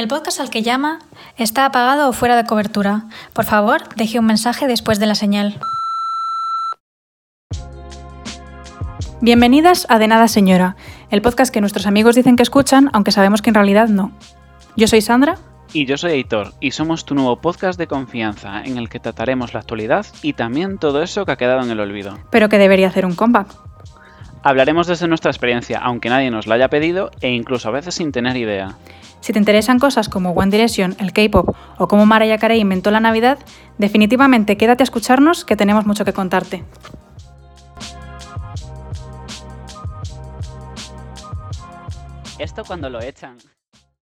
El podcast al que llama está apagado o fuera de cobertura. Por favor, deje un mensaje después de la señal. Bienvenidas a De Nada Señora, el podcast que nuestros amigos dicen que escuchan, aunque sabemos que en realidad no. Yo soy Sandra. Y yo soy Heitor, y somos tu nuevo podcast de confianza, en el que trataremos la actualidad y también todo eso que ha quedado en el olvido. Pero que debería hacer un comeback. Hablaremos desde nuestra experiencia, aunque nadie nos la haya pedido, e incluso a veces sin tener idea. Si te interesan cosas como One Direction, el K-pop o cómo Mariah Carey inventó la Navidad, definitivamente quédate a escucharnos que tenemos mucho que contarte. Esto cuando lo echan.